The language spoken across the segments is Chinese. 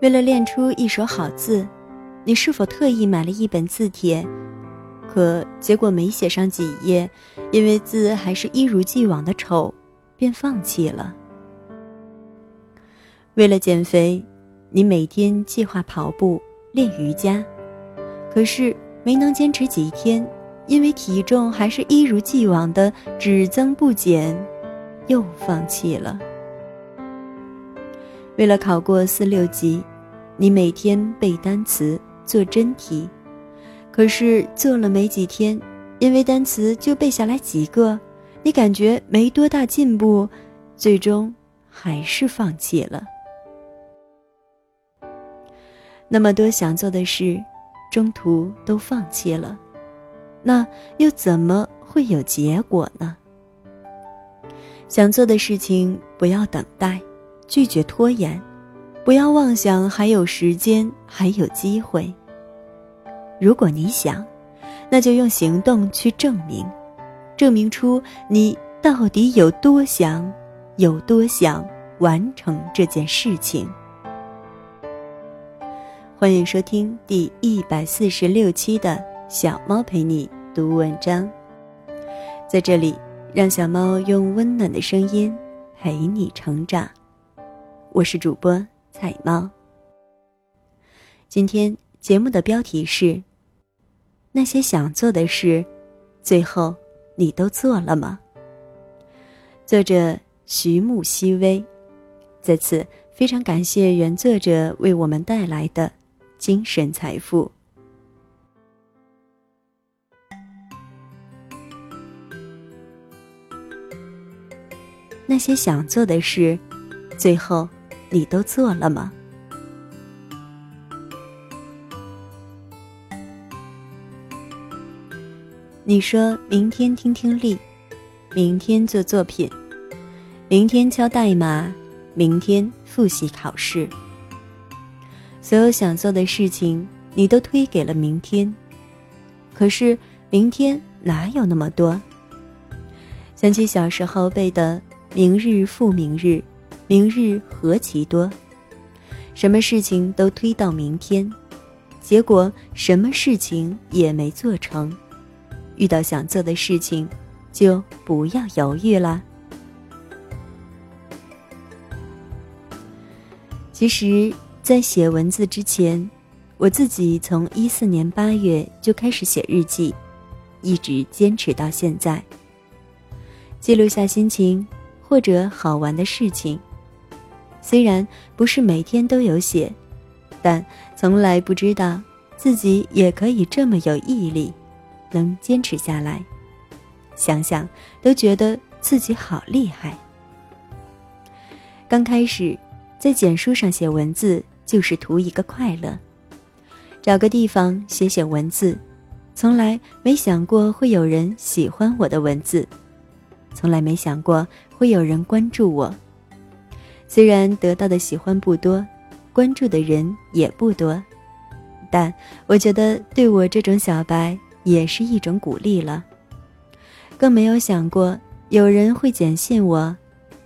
为了练出一手好字，你是否特意买了一本字帖？可结果没写上几页，因为字还是一如既往的丑，便放弃了。为了减肥，你每天计划跑步、练瑜伽，可是没能坚持几天，因为体重还是一如既往的只增不减，又放弃了。为了考过四六级，你每天背单词、做真题，可是做了没几天，因为单词就背下来几个，你感觉没多大进步，最终还是放弃了。那么多想做的事，中途都放弃了，那又怎么会有结果呢？想做的事情不要等待。拒绝拖延，不要妄想还有时间，还有机会。如果你想，那就用行动去证明，证明出你到底有多想，有多想完成这件事情。欢迎收听第一百四十六期的小猫陪你读文章，在这里，让小猫用温暖的声音陪你成长。我是主播彩猫。今天节目的标题是：那些想做的事，最后你都做了吗？作者徐木希微，在此非常感谢原作者为我们带来的精神财富。那些想做的事，最后。你都做了吗？你说明天听听力，明天做作品，明天敲代码，明天复习考试。所有想做的事情，你都推给了明天。可是明天哪有那么多？想起小时候背的“明日复明日”。明日何其多，什么事情都推到明天，结果什么事情也没做成。遇到想做的事情，就不要犹豫了。其实，在写文字之前，我自己从一四年八月就开始写日记，一直坚持到现在。记录下心情或者好玩的事情。虽然不是每天都有写，但从来不知道自己也可以这么有毅力，能坚持下来。想想都觉得自己好厉害。刚开始在简书上写文字，就是图一个快乐，找个地方写写文字，从来没想过会有人喜欢我的文字，从来没想过会有人关注我。虽然得到的喜欢不多，关注的人也不多，但我觉得对我这种小白也是一种鼓励了。更没有想过有人会简信我，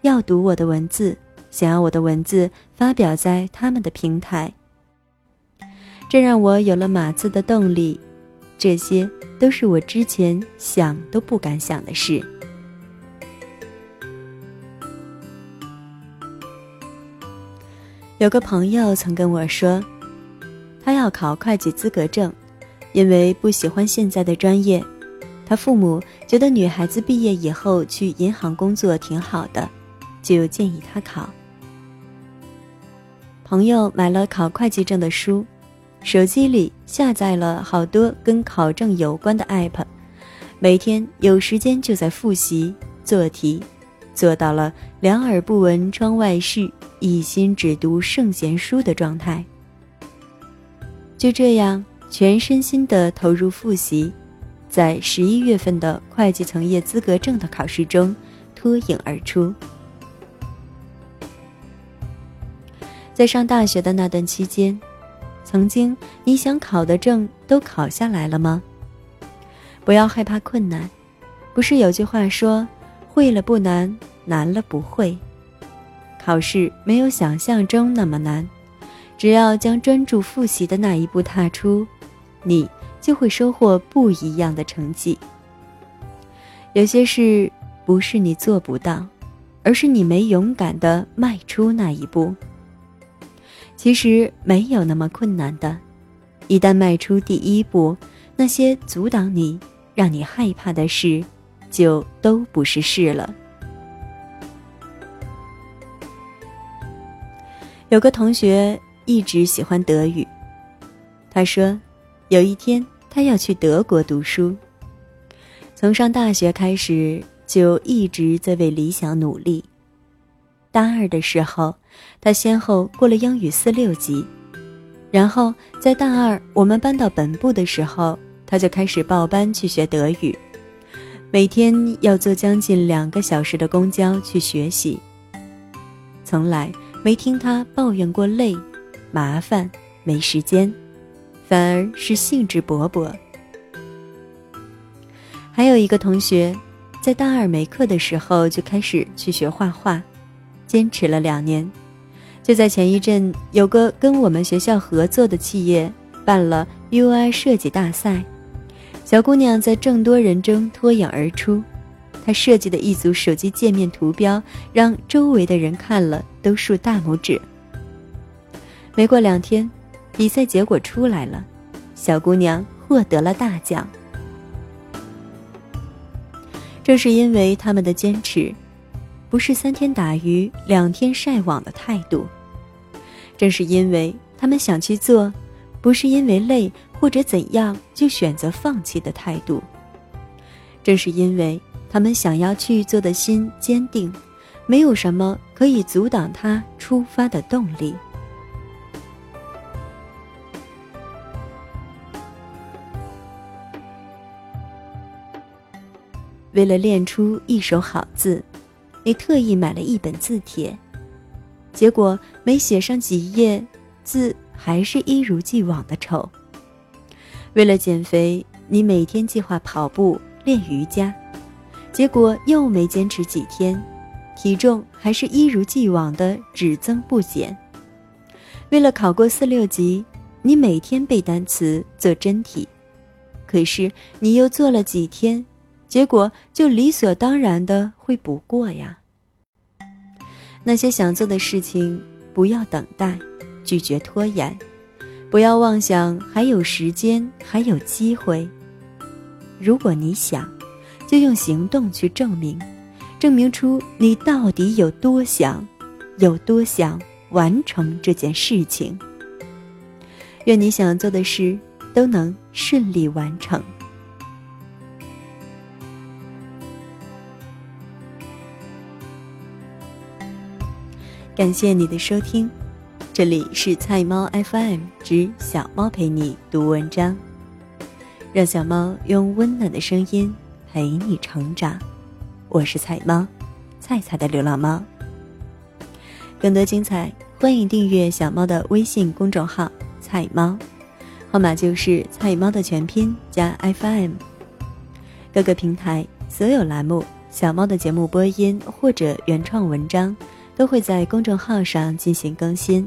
要读我的文字，想要我的文字发表在他们的平台。这让我有了码字的动力，这些都是我之前想都不敢想的事。有个朋友曾跟我说，他要考会计资格证，因为不喜欢现在的专业。他父母觉得女孩子毕业以后去银行工作挺好的，就建议他考。朋友买了考会计证的书，手机里下载了好多跟考证有关的 app，每天有时间就在复习做题，做到了两耳不闻窗外事。一心只读圣贤书的状态，就这样全身心的投入复习，在十一月份的会计从业资格证的考试中脱颖而出。在上大学的那段期间，曾经你想考的证都考下来了吗？不要害怕困难，不是有句话说“会了不难，难了不会”。考试没有想象中那么难，只要将专注复习的那一步踏出，你就会收获不一样的成绩。有些事不是你做不到，而是你没勇敢的迈出那一步。其实没有那么困难的，一旦迈出第一步，那些阻挡你、让你害怕的事，就都不是事了。有个同学一直喜欢德语，他说，有一天他要去德国读书。从上大学开始，就一直在为理想努力。大二的时候，他先后过了英语四六级，然后在大二我们搬到本部的时候，他就开始报班去学德语，每天要坐将近两个小时的公交去学习，从来。没听他抱怨过累、麻烦、没时间，反而是兴致勃勃。还有一个同学，在大二没课的时候就开始去学画画，坚持了两年，就在前一阵，有个跟我们学校合作的企业办了 UI 设计大赛，小姑娘在众多人中脱颖而出。她设计的一组手机界面图标，让周围的人看了都竖大拇指。没过两天，比赛结果出来了，小姑娘获得了大奖。正是因为他们的坚持，不是三天打鱼两天晒网的态度；正是因为他们想去做，不是因为累或者怎样就选择放弃的态度；正是因为。他们想要去做的心坚定，没有什么可以阻挡他出发的动力。为了练出一手好字，你特意买了一本字帖，结果没写上几页，字还是一如既往的丑。为了减肥，你每天计划跑步、练瑜伽。结果又没坚持几天，体重还是一如既往的只增不减。为了考过四六级，你每天背单词做真题，可是你又做了几天，结果就理所当然的会不过呀。那些想做的事情，不要等待，拒绝拖延，不要妄想还有时间，还有机会。如果你想。就用行动去证明，证明出你到底有多想，有多想完成这件事情。愿你想做的事都能顺利完成。感谢你的收听，这里是菜猫 FM 之小猫陪你读文章，让小猫用温暖的声音。陪你成长，我是菜猫，菜菜的流浪猫。更多精彩，欢迎订阅小猫的微信公众号“菜猫”，号码就是“菜猫”的全拼加 FM。各个平台所有栏目，小猫的节目播音或者原创文章，都会在公众号上进行更新。